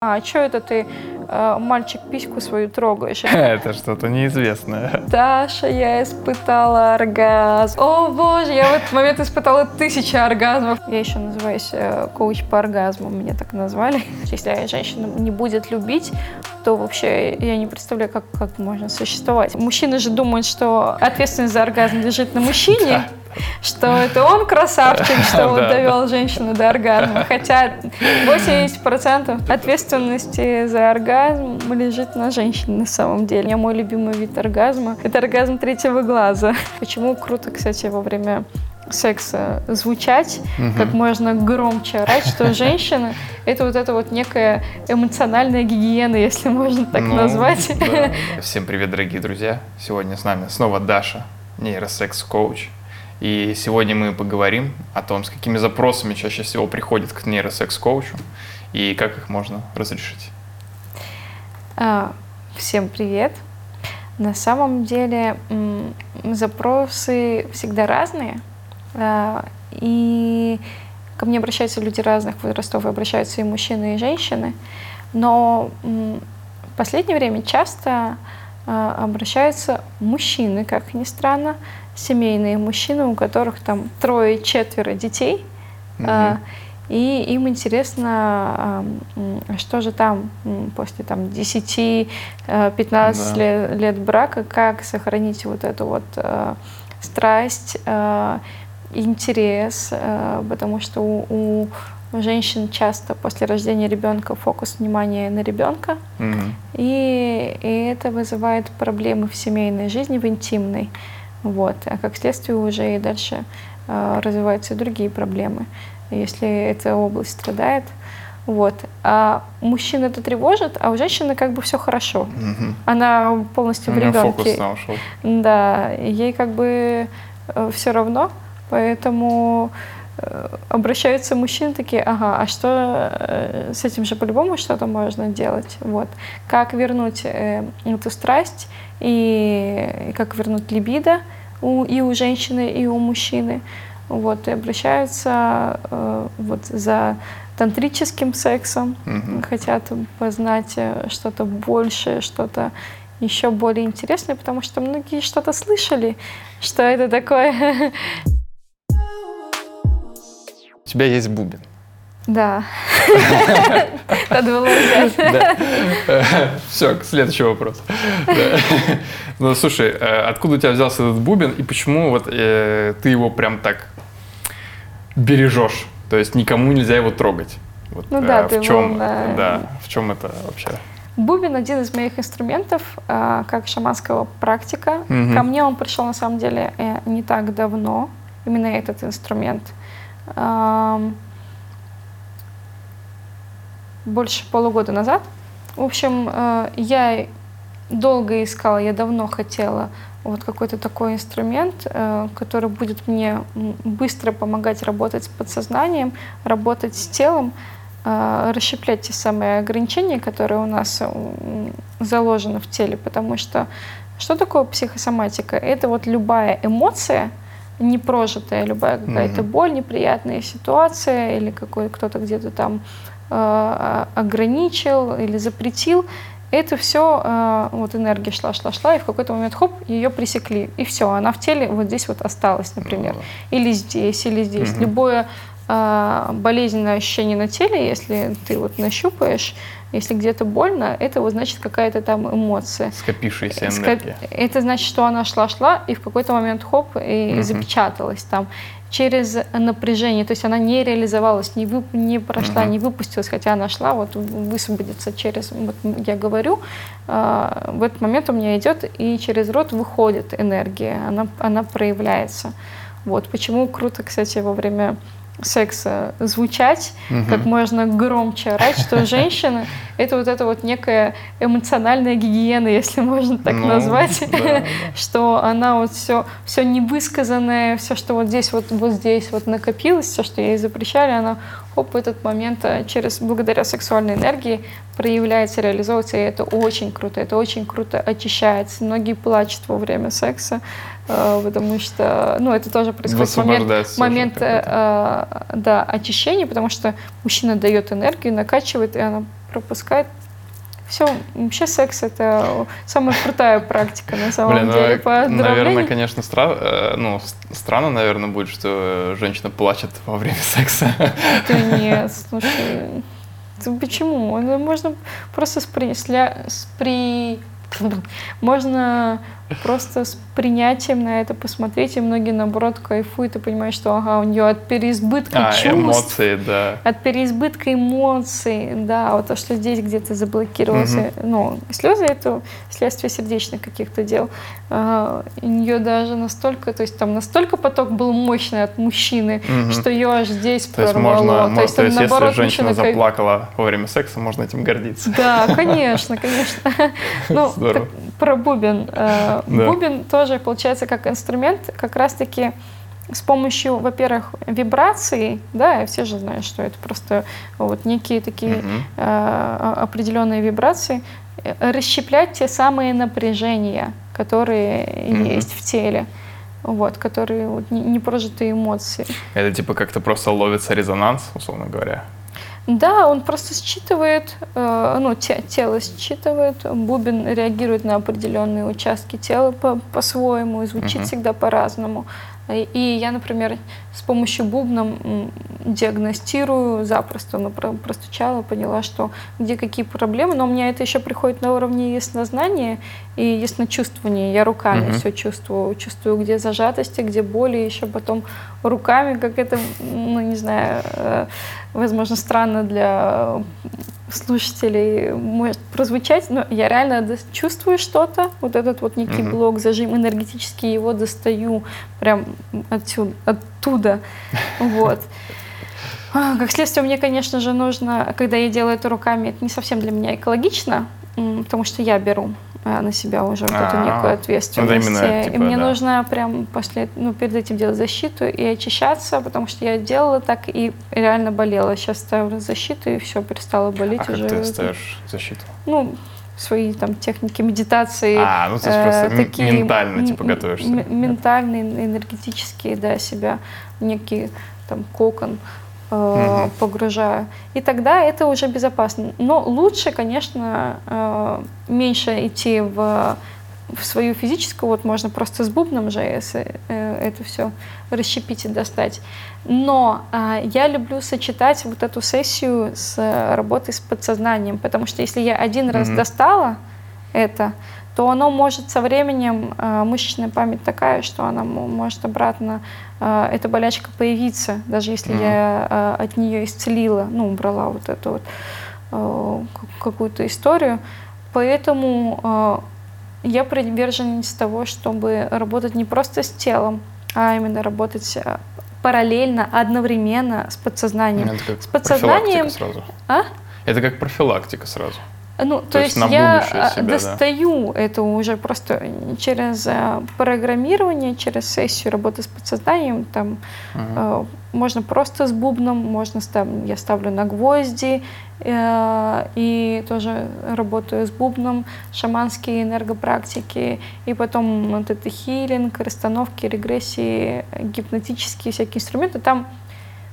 А что это ты, э, мальчик, письку свою трогаешь? Это что-то неизвестное. Даша, я испытала оргазм. О боже, я в этот момент испытала тысячи оргазмов. Я еще называюсь э, коуч по оргазму, меня так назвали. Если женщина не будет любить, то вообще я не представляю, как, как можно существовать. Мужчины же думают, что ответственность за оргазм лежит на мужчине. Что это он красавчик, что вот довел женщину до оргазма. Хотя 80% ответственности за оргазм лежит на женщине на самом деле. У меня мой любимый вид оргазма – это оргазм третьего глаза. Почему круто, кстати, во время секса звучать, угу. как можно громче орать, что женщина — это вот это вот некая эмоциональная гигиена, если можно так ну, назвать. Да. Всем привет, дорогие друзья! Сегодня с нами снова Даша, нейросекс-коуч. И сегодня мы поговорим о том, с какими запросами чаще всего приходят к нейросекс-коучу и как их можно разрешить. А, всем привет! На самом деле запросы всегда разные, а, и ко мне обращаются люди разных возрастов, обращаются и мужчины, и женщины, но в последнее время часто а, обращаются мужчины, как ни странно, семейные мужчины, у которых там трое-четверо детей, угу. и им интересно, что же там после там, 10-15 да. лет, лет брака, как сохранить вот эту вот страсть, интерес, потому что у, у женщин часто после рождения ребенка фокус внимания на ребенка, угу. и, и это вызывает проблемы в семейной жизни, в интимной. Вот. А как следствие уже и дальше э, развиваются другие проблемы, если эта область страдает. Вот. А мужчин это тревожит, а у женщины как бы все хорошо. Угу. Она полностью в ребенке. Фокус Да, ей как бы э, все равно, поэтому э, обращаются мужчины такие, ага, а что с этим же по-любому что-то можно делать, вот. Как вернуть эту страсть и, как вернуть либидо у, и у женщины, и у мужчины. Вот, и обращаются э, вот за тантрическим сексом, угу. хотят познать э, что-то большее, что-то еще более интересное, потому что многие что-то слышали, что это такое. У тебя есть бубен. Да. Надо было взять. Все, следующий вопрос. Ну, слушай, э, откуда у тебя взялся этот бубен и почему вот э, ты его прям так бережешь? То есть никому нельзя его трогать. Вот, ну да, э, в чем, да, в чем это вообще? Бубен один из моих инструментов, как шаманского практика. Угу. Ко мне он пришел на самом деле не так давно, именно этот инструмент больше полугода назад. В общем, э, я долго искала, я давно хотела вот какой-то такой инструмент, э, который будет мне быстро помогать работать с подсознанием, работать с телом, э, расщеплять те самые ограничения, которые у нас заложены в теле, потому что что такое психосоматика? Это вот любая эмоция, непрожитая, любая какая-то mm-hmm. боль, неприятная ситуация или какой кто-то где-то там ограничил или запретил, это все, э, вот энергия шла, шла, шла, и в какой-то момент, хоп, ее пресекли, и все, она в теле вот здесь вот осталась, например, ну, или здесь, или здесь. Угу. Любое э, болезненное ощущение на теле, если ты вот нащупаешь, если где-то больно, это вот значит какая-то там эмоция. Скопившаяся энергия. Это значит, что она шла-шла, и в какой-то момент хоп, и угу. запечаталась там через напряжение, то есть она не реализовалась, не, вы, не прошла, угу. не выпустилась, хотя она шла, вот высвободиться через, вот я говорю, э, в этот момент у меня идет и через рот выходит энергия, она, она проявляется. Вот почему круто, кстати, во время секса звучать, угу. как можно громче орать, что женщина — это вот это вот некая эмоциональная гигиена, если можно так ну, назвать, да, что она вот все, все невысказанное, все, что вот здесь вот, вот здесь вот накопилось, все, что ей запрещали, она хоп, в этот момент э, через, благодаря сексуальной энергии проявляется, реализовывается, и это очень круто, это очень круто очищается. Многие плачут во время секса, потому что, ну, это тоже происходит момент, момент э, да, очищения, потому что мужчина дает энергию, накачивает, и она пропускать. Все, вообще секс это самая крутая практика на самом Блин, деле ну, по Наверное, конечно, стра... Э, ну, странно, наверное, будет, что женщина плачет во время секса. Да нет, слушай, почему? Ну, можно просто спри... спри... Можно просто с принятием на это посмотреть, и многие, наоборот, кайфуют и понимают, что ага, у нее от переизбытка а, чувств, эмоции, да. от переизбытка эмоций, да, вот то, что здесь где-то заблокировался, угу. ну, слезы это следствие сердечных каких-то дел. А, у нее даже настолько, то есть там настолько поток был мощный от мужчины, угу. что ее аж здесь то прорвало. Есть можно, то есть, то есть наоборот, если женщина заплакала во время секса, можно этим гордиться. Да, конечно, конечно. Ну, про бубен. Э, бубен тоже получается как инструмент, как раз-таки с помощью, во-первых, вибраций, да, все же знают, что это просто вот некие такие uh-huh. э, определенные вибрации, э, расщеплять те самые напряжения, которые uh-huh. есть в теле, вот, которые вот, непрожитые эмоции. Это типа как-то просто ловится резонанс, условно говоря. Да, он просто считывает, э, ну, те, тело считывает, бубен реагирует на определенные участки тела по- по-своему и звучит uh-huh. всегда по-разному. И я, например, с помощью бубна диагностирую запросто, ну, простучала, поняла, что где какие проблемы, но у меня это еще приходит на уровне яснознания и ясночувствования. Я руками uh-huh. все чувствую, чувствую, где зажатости, где боли, еще потом руками, как это, ну, не знаю, э, возможно, странно для слушателей может прозвучать, но я реально чувствую что-то, вот этот вот некий mm-hmm. блок, зажим энергетический, его достаю прям отсюда, оттуда, вот. А, как следствие, мне, конечно же, нужно, когда я делаю это руками, это не совсем для меня экологично, потому что я беру на себя уже вот эту некую ответственность. Именно, типа, и мне да. нужно прям после, ну, перед этим делать защиту и очищаться, потому что я делала так и реально болела. Сейчас ставлю защиту и все, перестала болеть а уже. как ты ставишь защиту? Ну, свои там техники медитации. А, ну ты э, просто такие ментально типа готовишься. Ментальные, энергетические, да, себя некий там кокон угу. погружаю. И тогда это уже безопасно. Но лучше, конечно, э, меньше идти в, в свою физическую, вот можно просто с бубном же если, э, это все расщепить и достать. Но я люблю сочетать вот эту сессию с работой с подсознанием, потому что если я один раз достала это, то оно может со временем, мышечная память такая, что она может обратно а, эта болячка появиться, даже если mm-hmm. я а, от нее исцелила, ну, убрала вот эту вот какую-то историю. Поэтому я приверженец того, чтобы работать не просто с телом, а именно работать параллельно, одновременно с подсознанием. Это как с подсознанием. Сразу. А? Это как профилактика сразу. Ну, то, то есть, есть я а, себя, достаю да. это уже просто через э, программирование, через сессию работы с подсознанием. Там uh можно просто с бубном, можно став, я ставлю на гвозди э, и тоже работаю с бубном, шаманские энергопрактики, и потом вот это хилинг, расстановки, регрессии, гипнотические всякие инструменты. Там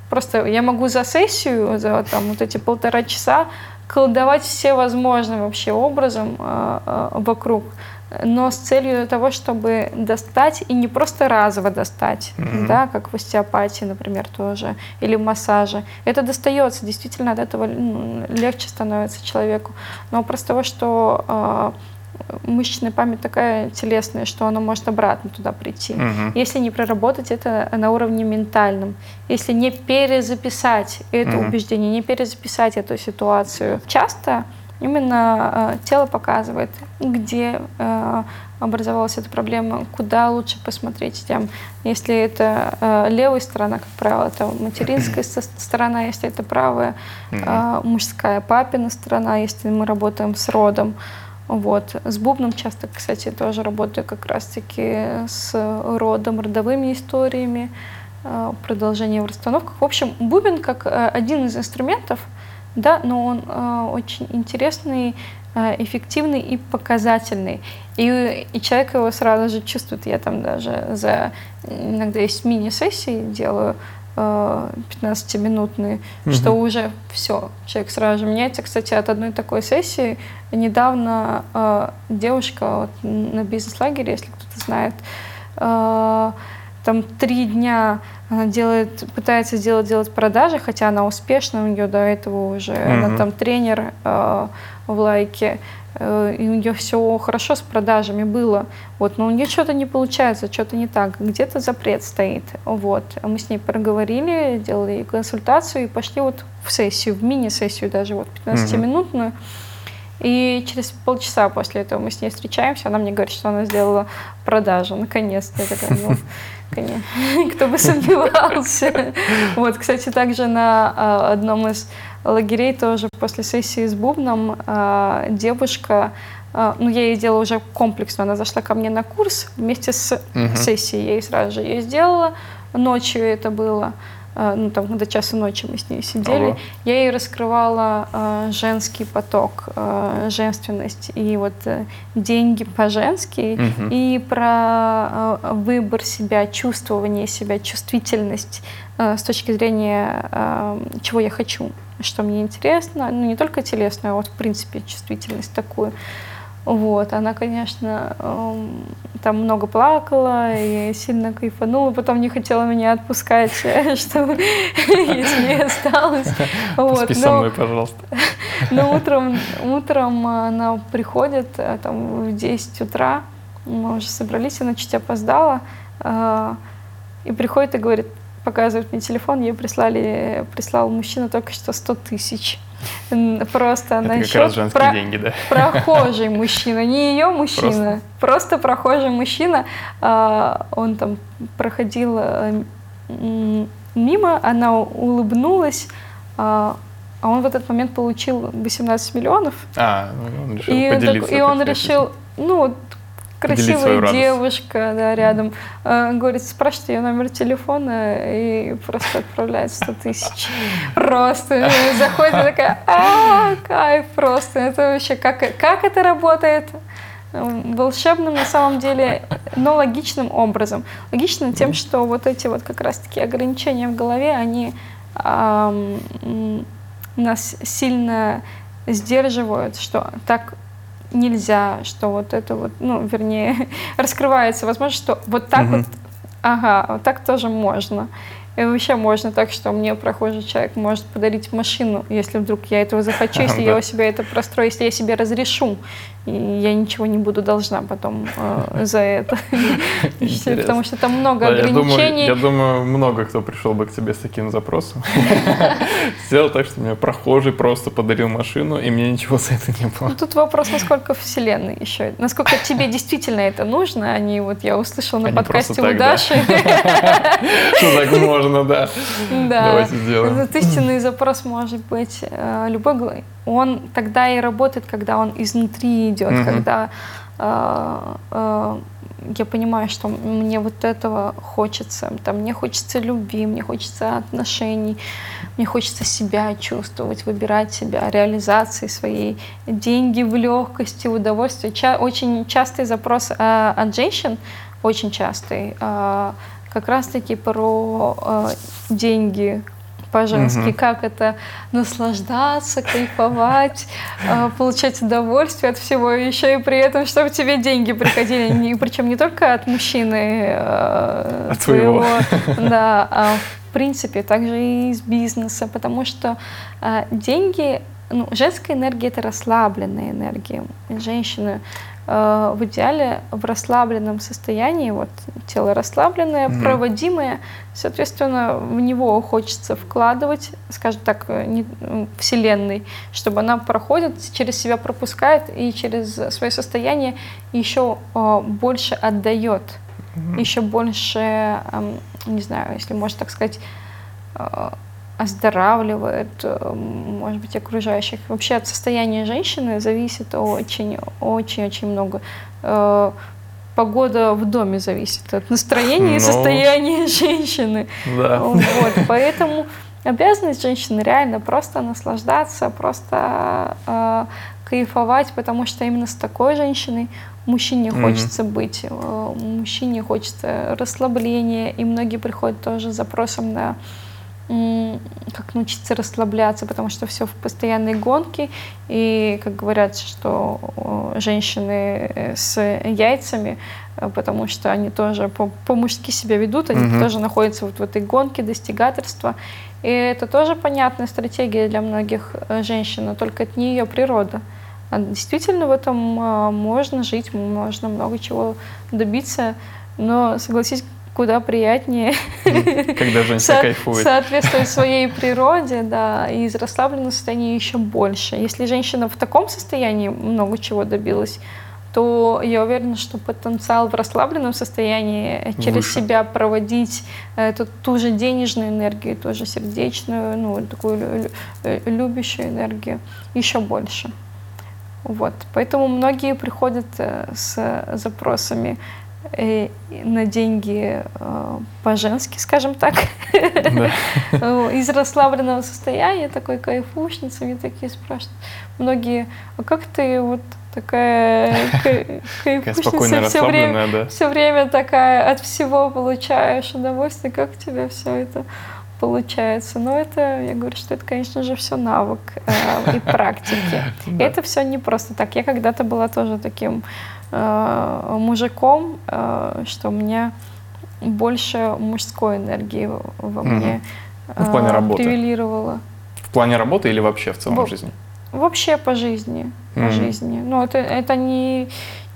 просто я могу за сессию, за там вот эти полтора часа колдовать все возможным вообще образом э, э, вокруг, но с целью того, чтобы достать и не просто разово достать, mm-hmm. да, как в остеопатии, например, тоже, или в массаже. Это достается, действительно от этого легче становится человеку. Но просто того, что э, мышечная память такая телесная, что она может обратно туда прийти. Угу. Если не проработать это на уровне ментальном, если не перезаписать это угу. убеждение, не перезаписать эту ситуацию, часто именно э, тело показывает, где э, образовалась эта проблема, куда лучше посмотреть. Тем, если это э, левая сторона, как правило, это материнская сторона, если это правая, э, мужская папина сторона, если мы работаем с родом. Вот. С бубном часто, кстати, тоже работаю как раз-таки с родом, родовыми историями, э, продолжением в расстановках. В общем, бубен как э, один из инструментов, да, но он э, очень интересный, эффективный и показательный. И, и человек его сразу же чувствует. Я там даже за иногда есть мини-сессии делаю, 15-минутные, угу. что уже все, человек сразу же меняется. Кстати, от одной такой сессии недавно э, девушка вот, на бизнес-лагере, если кто-то знает, э, там три дня она делает, пытается сделать, делать продажи, хотя она успешна, у нее до этого уже, mm она там тренер э, в лайке, э, и у нее все хорошо с продажами было, вот, но у нее что-то не получается, что-то не так, где-то запрет стоит, вот. А мы с ней проговорили, делали консультацию и пошли вот в сессию, в мини-сессию даже, вот 15-минутную, mm и через полчаса после этого мы с ней встречаемся, она мне говорит, что она сделала продажу, наконец-то. Я такая, ну, кто бы сомневался. Вот, кстати, также на а, одном из лагерей тоже после сессии с бубном а, девушка а, ну, я ей делала уже комплексно, она зашла ко мне на курс вместе с угу. сессией, я ей сразу же ее сделала, ночью это было, ну, там, до часа ночи мы с ней сидели, Ого. я ей раскрывала э, женский поток, э, женственность и вот э, деньги по-женски угу. и про э, выбор себя, чувствование себя, чувствительность э, с точки зрения, э, чего я хочу, что мне интересно, ну, не только телесную, а вот, в принципе, чувствительность такую. Вот, она, конечно, эм, там много плакала и сильно кайфанула, потом не хотела меня отпускать, что если я осталась. Вот. со мной, пожалуйста. Но утром, утром она приходит э, там, в 10 утра, мы уже собрались, она чуть опоздала, э, и приходит и говорит, показывает мне телефон, ей прислали, прислал мужчина только что 100 тысяч. Просто Это как раз женские про... деньги, да? Прохожий мужчина, не ее мужчина, просто, просто прохожий мужчина. А, он там проходил а, мимо, она улыбнулась, а, а он в этот момент получил 18 миллионов. А, ну, он решил и, поделиться. Так, и он решил, ну, красивая девушка да, рядом, э, говорит, спрашивает ее номер телефона и просто отправляет 100 тысяч. Просто заходит и такая, а, кайф просто. Это вообще, как, как это работает? волшебным на самом деле, но логичным образом. Логичным тем, что вот эти вот как раз-таки ограничения в голове, они эм, нас сильно сдерживают, что так нельзя, что вот это вот, ну, вернее, раскрывается возможность, что вот так угу. вот, ага, вот так тоже можно. И вообще можно так, что мне прохожий человек может подарить машину, если вдруг я этого захочу, если я у себя это прострою, если я себе разрешу. И я ничего не буду должна потом э, за это. Потому что там много ограничений. Я думаю, много кто пришел бы к тебе с таким запросом. Сделал так, что мне прохожий просто подарил машину, и мне ничего за это не было. Ну, тут вопрос, насколько вселенной еще. Насколько тебе действительно это нужно, а не вот я услышал на подкасте у Даши. Что так можно, да. Да. Давайте сделаем. Этот истинный запрос может быть э, любой он тогда и работает, когда он изнутри идет, mm-hmm. когда э, э, я понимаю, что мне вот этого хочется, там, мне хочется любви, мне хочется отношений, мне хочется себя чувствовать, выбирать себя, реализации своей, деньги в легкости, в удовольствии. Ча- очень частый запрос э, от женщин, очень частый, э, как раз-таки про э, деньги, по-женски, угу. как это наслаждаться, кайфовать, а, получать удовольствие от всего, еще и при этом, чтобы тебе деньги приходили, причем не только от мужчины а, от своего, да, а в принципе также и из бизнеса, потому что а, деньги ну, женская энергия это расслабленная энергия. Женщины Э, в идеале в расслабленном состоянии, вот тело расслабленное, mm-hmm. проводимое, соответственно, в него хочется вкладывать, скажем так, э, не, вселенной, чтобы она проходит, через себя пропускает и через свое состояние еще э, больше отдает, mm-hmm. еще больше, э, не знаю, если можно так сказать, э, оздоравливает, э, может быть, окружающих. Вообще от состояния женщины зависит очень-очень-очень много. Э, погода в доме зависит от настроения ну, и состояния женщины. Да. Вот, поэтому обязанность женщины реально просто наслаждаться, просто э, кайфовать, потому что именно с такой женщиной мужчине mm-hmm. хочется быть, э, мужчине хочется расслабления, и многие приходят тоже с запросом на как научиться расслабляться, потому что все в постоянной гонке. И, как говорят, что женщины э, с яйцами, э, потому что они тоже по-мужски себя ведут, они угу. тоже находятся вот в этой гонке достигательства. И это тоже понятная стратегия для многих э, женщин, но только это не ее природа. А действительно в этом можно жить, можно много чего добиться, но согласись, куда приятнее. Когда женщина кайфует. Соответствовать своей природе, да, и из расслабленного состояния еще больше. Если женщина в таком состоянии много чего добилась, то я уверена, что потенциал в расслабленном состоянии через Выше. себя проводить эту, ту же денежную энергию, ту же сердечную, ну, такую любящую энергию еще больше. Вот. Поэтому многие приходят э, с запросами Э, на деньги э, по-женски, скажем так, из расслабленного состояния, такой кайфушница, мне такие спрашивают. Многие, а как ты вот такая кайфушница, все время, да. все время такая от всего получаешь удовольствие, как у тебя все это получается. Но это, я говорю, что это, конечно же, все навык э, и практики. И это все не просто так. Я когда-то была тоже таким э, мужиком, э, что у меня больше мужской энергии во мне угу. в плане работы. превелировало. В плане работы или вообще в целом в жизни? Вообще по жизни. По mm жизни. Но это, это не,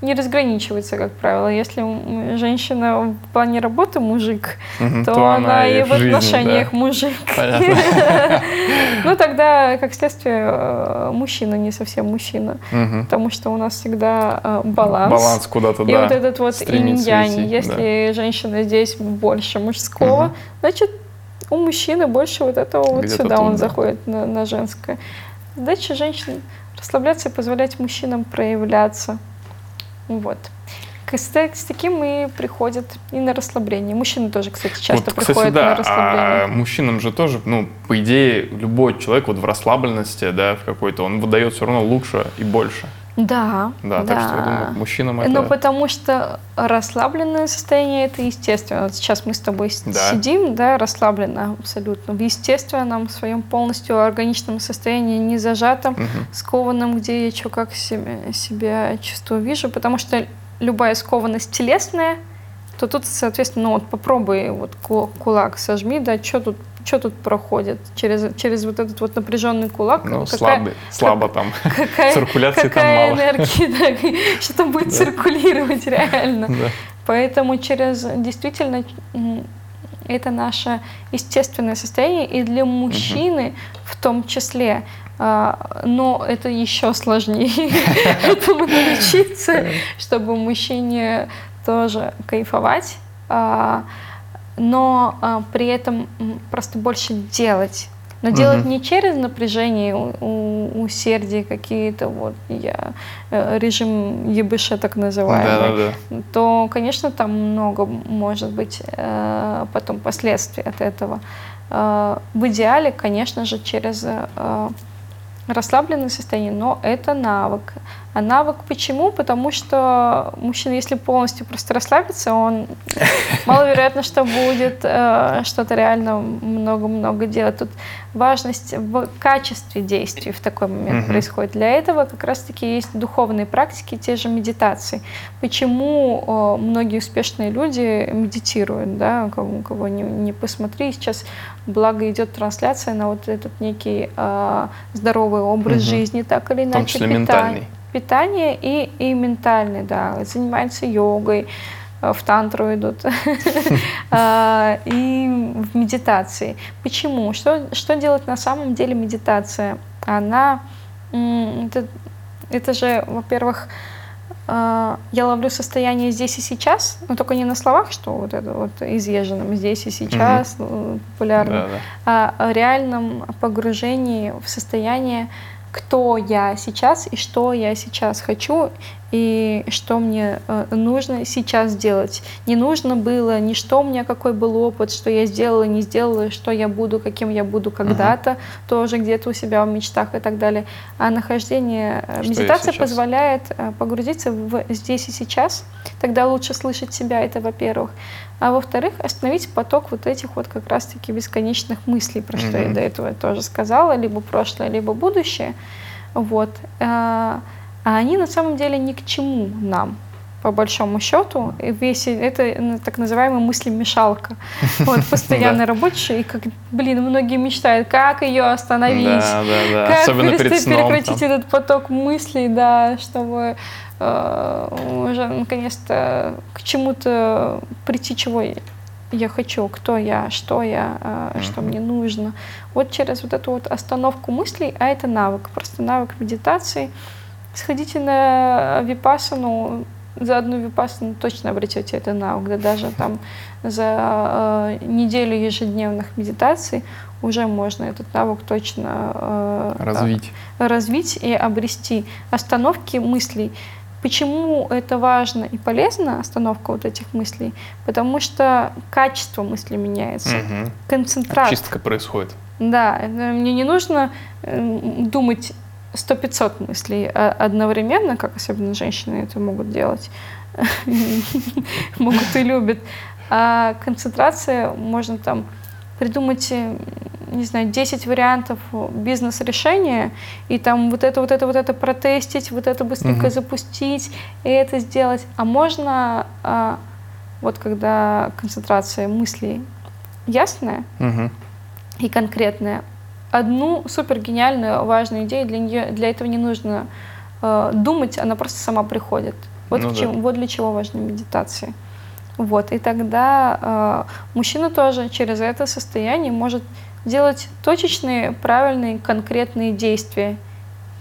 не разграничивается, как правило. Если женщина в плане работы мужик, угу, то, то она, и в отношениях да? мужик. Ну, тогда, как следствие, э, мужчина не совсем мужчина. Потому что у нас всегда э, баланс. Баланс куда-то, да. И вот этот вот инь-янь. Если женщина здесь больше мужского, значит, у мужчины больше вот этого вот сюда он заходит на женское. Задача женщин расслабляться и позволять мужчинам проявляться. Вот. С, таким и приходят и на расслабление. Мужчины тоже, кстати, часто вот, приходят кстати, да, на расслабление. А мужчинам же тоже, ну, по идее, любой человек вот в расслабленности, да, в какой-то, он выдает все равно лучше и больше. Да. Да, да. так что я думаю, мужчинам это... Ну, потому что расслабленное состояние это естественно. Вот сейчас мы с тобой да. сидим, да, расслабленно абсолютно. В естественном своем полностью органичном состоянии, не зажатом, угу. скованном, где я что как себя, себя чувствую, вижу. Потому что любая скованность телесная, то тут, соответственно, ну вот попробуй вот кулак сожми, да, что тут что тут проходит через, через вот этот вот напряженный кулак? Ну, какая, слабый, слабо как, там, какая, циркуляции какая там мало. энергия, да, что там будет да. циркулировать реально. Да. Поэтому через действительно это наше естественное состояние, и для мужчины угу. в том числе. А, но это еще сложнее этому научиться, чтобы мужчине тоже кайфовать. Но а, при этом просто больше делать. Но делать не через напряжение, у, усердие какие-то, вот я э, режим ебыша так называемый, да, да, да. то, конечно, там много может быть э, потом последствий от этого. Э, в идеале, конечно же, через э, расслабленное состояние, но это навык. А навык почему? Потому что мужчина, если полностью просто расслабится, он маловероятно, что будет э, что-то реально много-много делать. Тут важность в качестве действий в такой момент угу. происходит. Для этого как раз-таки есть духовные практики, те же медитации. Почему э, многие успешные люди медитируют, да, кого, кого не, не посмотри, сейчас благо идет трансляция на вот этот некий э, здоровый образ угу. жизни, так или иначе. В том числе питание. ментальный питание и, и ментальный, да, занимаются йогой, э, в тантру идут а, и в медитации. Почему? Что, что делать на самом деле медитация? Она, это, это же, во-первых, а, я ловлю состояние здесь и сейчас, но только не на словах, что вот это вот изъезженном здесь и сейчас угу. популярно, да, да. а о реальном погружении в состояние кто я сейчас и что я сейчас хочу, и что мне э, нужно сейчас сделать. Не нужно было ни что у меня, какой был опыт, что я сделала, не сделала, что я буду, каким я буду когда-то, угу. тоже где-то у себя в мечтах и так далее. А нахождение, э, что медитация позволяет э, погрузиться в здесь и сейчас. Тогда лучше слышать себя, это во-первых. А во-вторых, остановить поток вот этих вот как раз-таки бесконечных мыслей, про что mm-hmm. я до этого тоже сказала, либо прошлое, либо будущее. Вот. А, они на самом деле ни к чему нам по большому счету. Весь это так называемая мыслемешалка. Вот постоянно рабочая. И как, блин, многие мечтают, как ее остановить, да, да, да. как Особенно перед сном, прекратить там. этот поток мыслей, да, чтобы э, уже наконец-то к чему-то прийти, чего я хочу, кто я, что я, mm-hmm. что мне нужно. Вот через вот эту вот остановку мыслей, а это навык, просто навык медитации. Сходите на випасану, за одну випасану точно обретете это навык, да даже там за э, неделю ежедневных медитаций уже можно этот навык точно э, развить. развить и обрести. Остановки мыслей. Почему это важно и полезно, остановка вот этих мыслей? Потому что качество мысли меняется, угу. концентрация. Чистка происходит. Да, мне не нужно э, думать 100-500 мыслей одновременно, как особенно женщины это могут делать, могут и любят. А концентрация можно там придумать, э, не знаю, 10 вариантов бизнес-решения, и там вот это, вот это, вот это протестить, вот это быстренько угу. запустить, и это сделать. А можно, а, вот когда концентрация мыслей ясная угу. и конкретная, одну супер гениальную, важную идею, для, нее, для этого не нужно э, думать, она просто сама приходит. Вот, ну, чем, да. вот для чего важны медитации. Вот, и тогда э, мужчина тоже через это состояние может делать точечные, правильные, конкретные действия.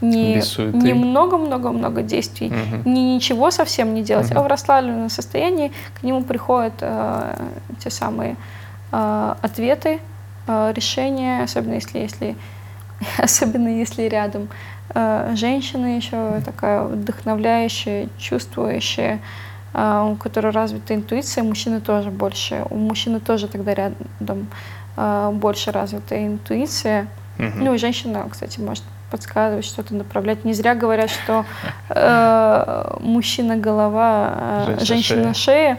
Не, не много-много-много действий, угу. не ничего совсем не делать, угу. а в расслабленном состоянии к нему приходят э, те самые э, ответы, э, решения, особенно если, если, особенно если рядом э, женщина еще такая вдохновляющая, чувствующая, а, у которой развита интуиция, мужчины тоже больше, у мужчины тоже тогда рядом больше развита интуиция. Угу. Ну и женщина, кстати, может подсказывать, что-то направлять. Не зря говорят, что э, мужчина голова, э, женщина шея. Э,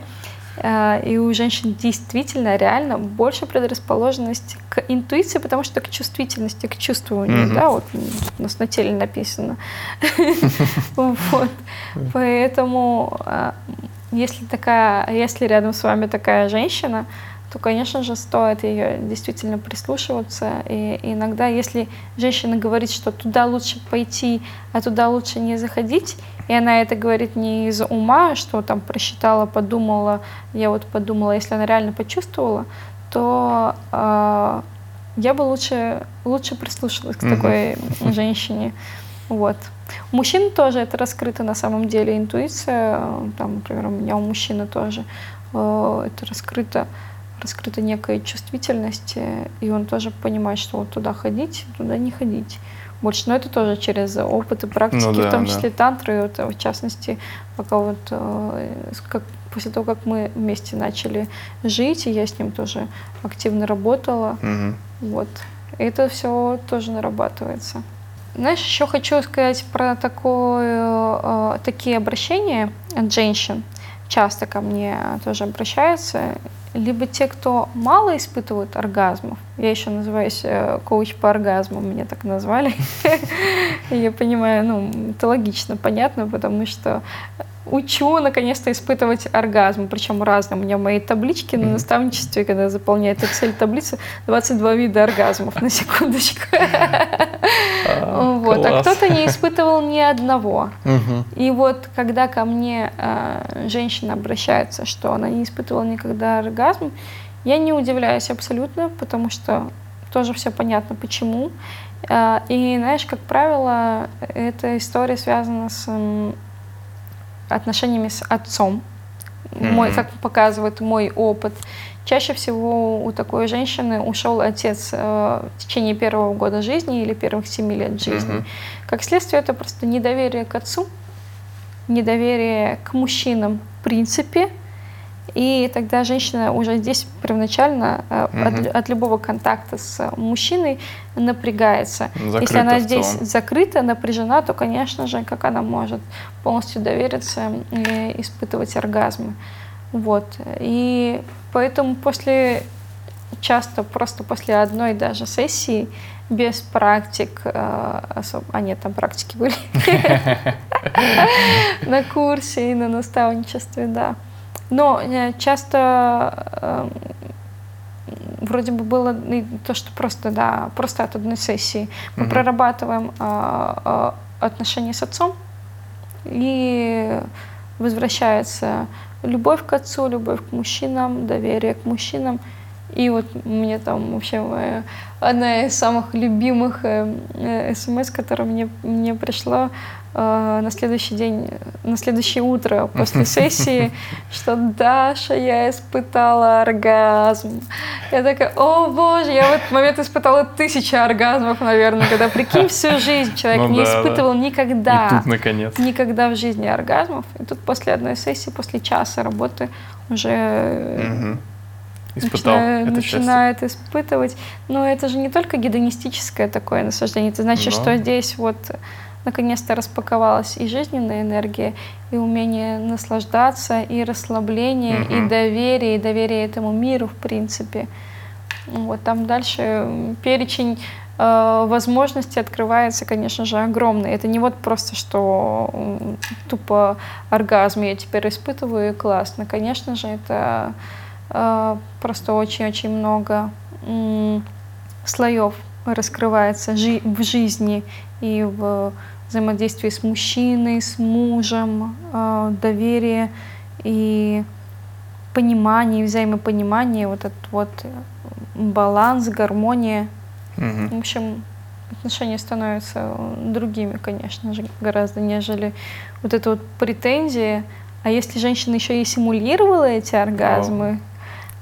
и у женщин действительно реально больше предрасположенность к интуиции, потому что к чувствительности, к чувствованию, mm-hmm. да, вот у нас на теле написано. Вот. Поэтому э, если такая, если рядом с вами такая женщина, то, конечно же, стоит ее действительно прислушиваться. И иногда, если женщина говорит, что туда лучше пойти, а туда лучше не заходить, и она это говорит не из ума, что там просчитала, подумала, я вот подумала, если она реально почувствовала, то э, я бы лучше, лучше прислушалась к такой mm-hmm. женщине. Вот. У мужчин тоже это раскрыто на самом деле интуиция. Там, например, у меня у мужчины тоже э, это раскрыто раскрыта некая чувствительность, и он тоже понимает, что вот туда ходить, туда не ходить больше. Но это тоже через опыт и практики, ну, да, в том числе да. тантры, вот, в частности, пока вот э, как, после того, как мы вместе начали жить, и я с ним тоже активно работала, угу. вот, это все тоже нарабатывается. Знаешь, еще хочу сказать про такое, э, такие обращения от женщин. Часто ко мне тоже обращаются либо те, кто мало испытывают оргазмов, я еще называюсь э, коуч по оргазмам, меня так назвали, я понимаю, ну, это логично, понятно, потому что учу наконец-то испытывать оргазм, причем разным. У меня в моей табличке на наставничестве, когда заполняет Excel таблицу, 22 вида оргазмов, на секундочку. А, вот. А кто-то не испытывал ни одного. И вот когда ко мне а, женщина обращается, что она не испытывала никогда оргазм, я не удивляюсь абсолютно, потому что тоже все понятно, почему. И знаешь, как правило, эта история связана с отношениями с отцом. Mm-hmm. Мой, как показывает мой опыт, чаще всего у такой женщины ушел отец э, в течение первого года жизни или первых семи лет жизни. Mm-hmm. Как следствие, это просто недоверие к отцу. недоверие к мужчинам в принципе, и тогда женщина уже здесь первоначально э, от, от любого контакта с мужчиной напрягается. Закрыта Если она здесь закрыта, напряжена, то, конечно же, как она может полностью довериться и испытывать оргазмы. Вот. И поэтому после часто просто после одной даже сессии без практик э, особо, а нет, там практики были на курсе и на наставничестве, да. Но э, часто э, вроде бы было и то, что просто, да, просто от одной сессии мы Мгм. прорабатываем а, а, отношения с отцом, и возвращается любовь к отцу, любовь к мужчинам, доверие к мужчинам. И вот мне там вообще моя, одна из самых любимых э, смс, которая мне, мне пришла э, на следующий день, на следующее утро после сессии, что Даша, я испытала оргазм. Я такая, о боже, я в этот момент испытала тысячи оргазмов, наверное, когда, прикинь, всю жизнь человек Ну не да, да. испытывал никогда И тут, наконец. никогда в жизни оргазмов. И тут после одной сессии, после часа работы уже э, Мгм. Испытал начинаю- это счастье. начинает испытывать. Но это же не только гедонистическое такое наслаждение. Это значит, Да. что здесь вот наконец-то распаковалась и жизненная энергия, и умение наслаждаться, и расслабление, Мгм. и доверие, и доверие этому миру, в принципе. Вот там дальше перечень э, возможностей открывается, конечно же, огромный. Это не вот просто, что м, тупо оргазм я теперь испытываю, и классно. Конечно же, это э, просто очень-очень много слоев раскрывается в жизни и в взаимодействии с мужчиной, с мужем, э, доверие и понимание, взаимопонимание, вот этот вот э, баланс, гармония. В Мгм. общем, отношения становятся другими, конечно же, гораздо, нежели вот эта вот претензия. А если женщина еще и симулировала эти оргазмы,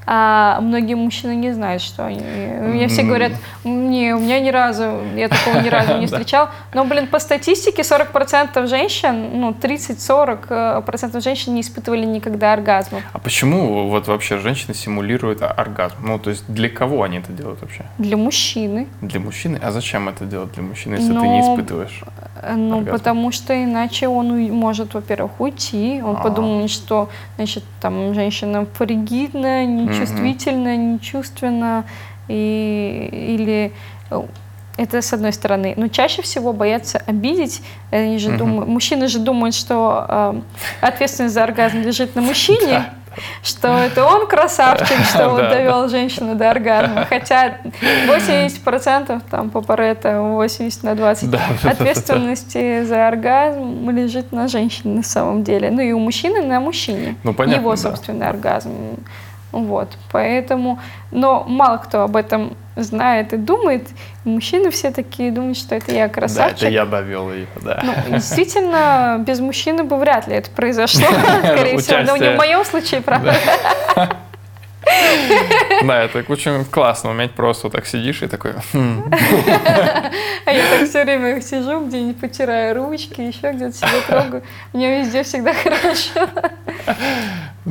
а многие мужчины не знают, что они... Мне все говорят, не, у меня ни разу, я такого ни разу не встречал. Но, блин, по статистике 40% женщин, ну, 30-40% процентов женщин не испытывали никогда оргазмов. А почему вот вообще женщины симулируют оргазм? Ну, то есть для кого они это делают вообще? Для мужчины. Для мужчины? А зачем это делать для мужчины, если ты не Ну, испытываешь? Э, Ну, Оргазм. потому что иначе он может, во-первых, уйти. Он А. подумает, что, значит, там женщина фригидная, нечувствительная, нечувственна, и, или э, это с одной стороны. Но чаще всего боятся обидеть. Они же Мгм. думают, мужчины же думают, что э, ответственность за оргазм лежит на мужчине, что это он красавчик, что да. довел женщину до оргазма. Хотя 80% там по Паретто 80 на 20 Да, да, да, да. ответственности за оргазм лежит на женщине на самом деле. Ну и у мужчины на мужчине. Ну, понятно, Его да. собственный оргазм. Вот, поэтому, но мало кто об этом знает и думает. Мужчины все такие думают, что это я Да, красавчик. это я довел ее, да. Ну, действительно, без мужчины бы вряд ли это произошло, скорее всего. Но не в моем случае, правда. Да, это очень классно уметь просто так сидишь и такой, «Хм, А я так все время сижу, где-нибудь потираю ручки, еще где-то себя трогаю. Мне везде всегда хорошо.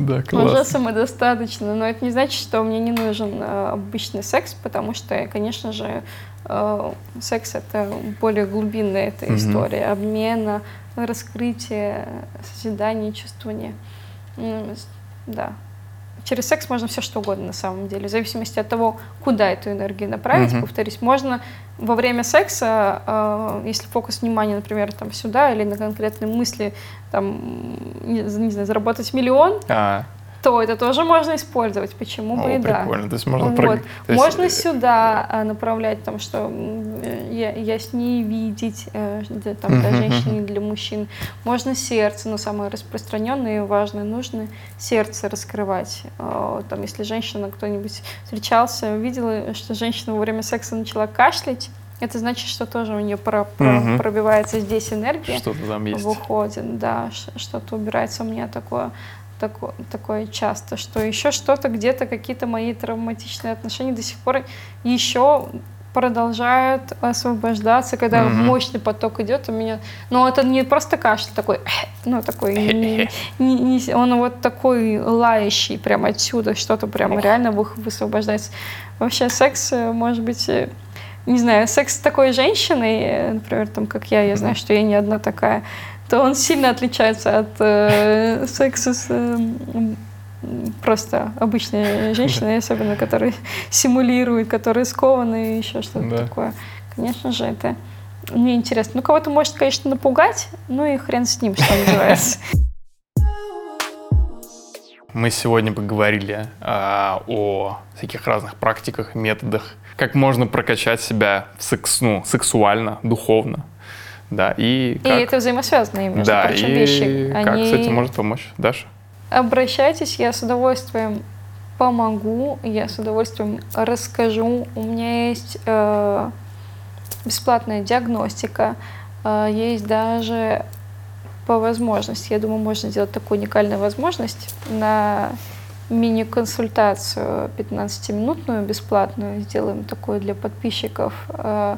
Да, Уже классно. самодостаточно. Но это не значит, что мне не нужен э, обычный секс, потому что, конечно же, э, секс это более глубинная эта Мгм. история обмена, раскрытия, созидания, чувствования. С- Да. Через секс можно все что угодно на самом деле, в зависимости от того, куда эту энергию направить. Мгм. Повторюсь, можно во время секса, э, если фокус внимания, например, там сюда или на конкретные мысли, там, не, не знаю, заработать миллион, А, то это тоже можно использовать. Почему бы о, и да. прикольно. То есть можно Вот. прыг- то есть, Можно сюда а, направлять, там, что э, я, я с ней видеть, э, для, там, для женщин и для мужчин. Можно сердце, но самое распространенное и важное, нужно сердце раскрывать. Э, Там, если женщина, кто-нибудь встречался, видела, что женщина во время секса начала кашлять, это значит, что тоже у нее про- про- Мгм. пробивается здесь энергия Что-то там есть. выходит, да, ш- что-то убирается у меня такое, такое, такое часто, что еще что-то где-то какие-то мои травматичные отношения до сих пор еще продолжают освобождаться, когда Мгм. мощный поток идет у меня. Но это не просто кашель такой, ну такой, не- не- не- он вот такой лающий, прям отсюда что-то прям реально вы- высвобождается. Вообще секс, э, может быть, э, не знаю, секс с такой женщиной, э, например, там, как я, я знаю, что я не одна такая, то он сильно отличается от э, секса с э, просто обычной женщиной, особенно которые симулируют, которые скованы и еще что-то Да. такое. Конечно же, это мне интересно. Ну, кого-то может, конечно, напугать, ну и хрен с ним, что называется. Мы сегодня поговорили а, о всяких разных практиках, методах, как можно прокачать себя в секс, ну, сексуально, духовно, да, и И как, это взаимосвязанные, между да, прочим, и вещи. как Они- с этим может помочь, Даша? Обращайтесь, я с удовольствием помогу, я с удовольствием расскажу. У меня есть э, бесплатная диагностика, э, есть даже по возможности, я думаю, можно сделать такую уникальную возможность на мини-консультацию 15-минутную бесплатную. Сделаем такую для подписчиков э,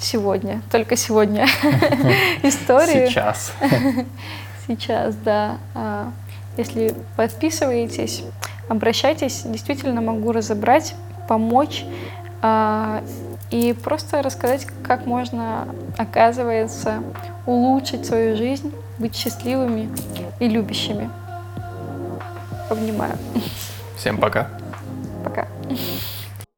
сегодня, только сегодня историю. Сейчас. Сейчас, да. А, Если подписываетесь, обращайтесь, действительно могу разобрать, помочь а, и просто рассказать, как можно, оказывается, улучшить свою жизнь, быть счастливыми и любящими. Обнимаю. Всем пока. Пока.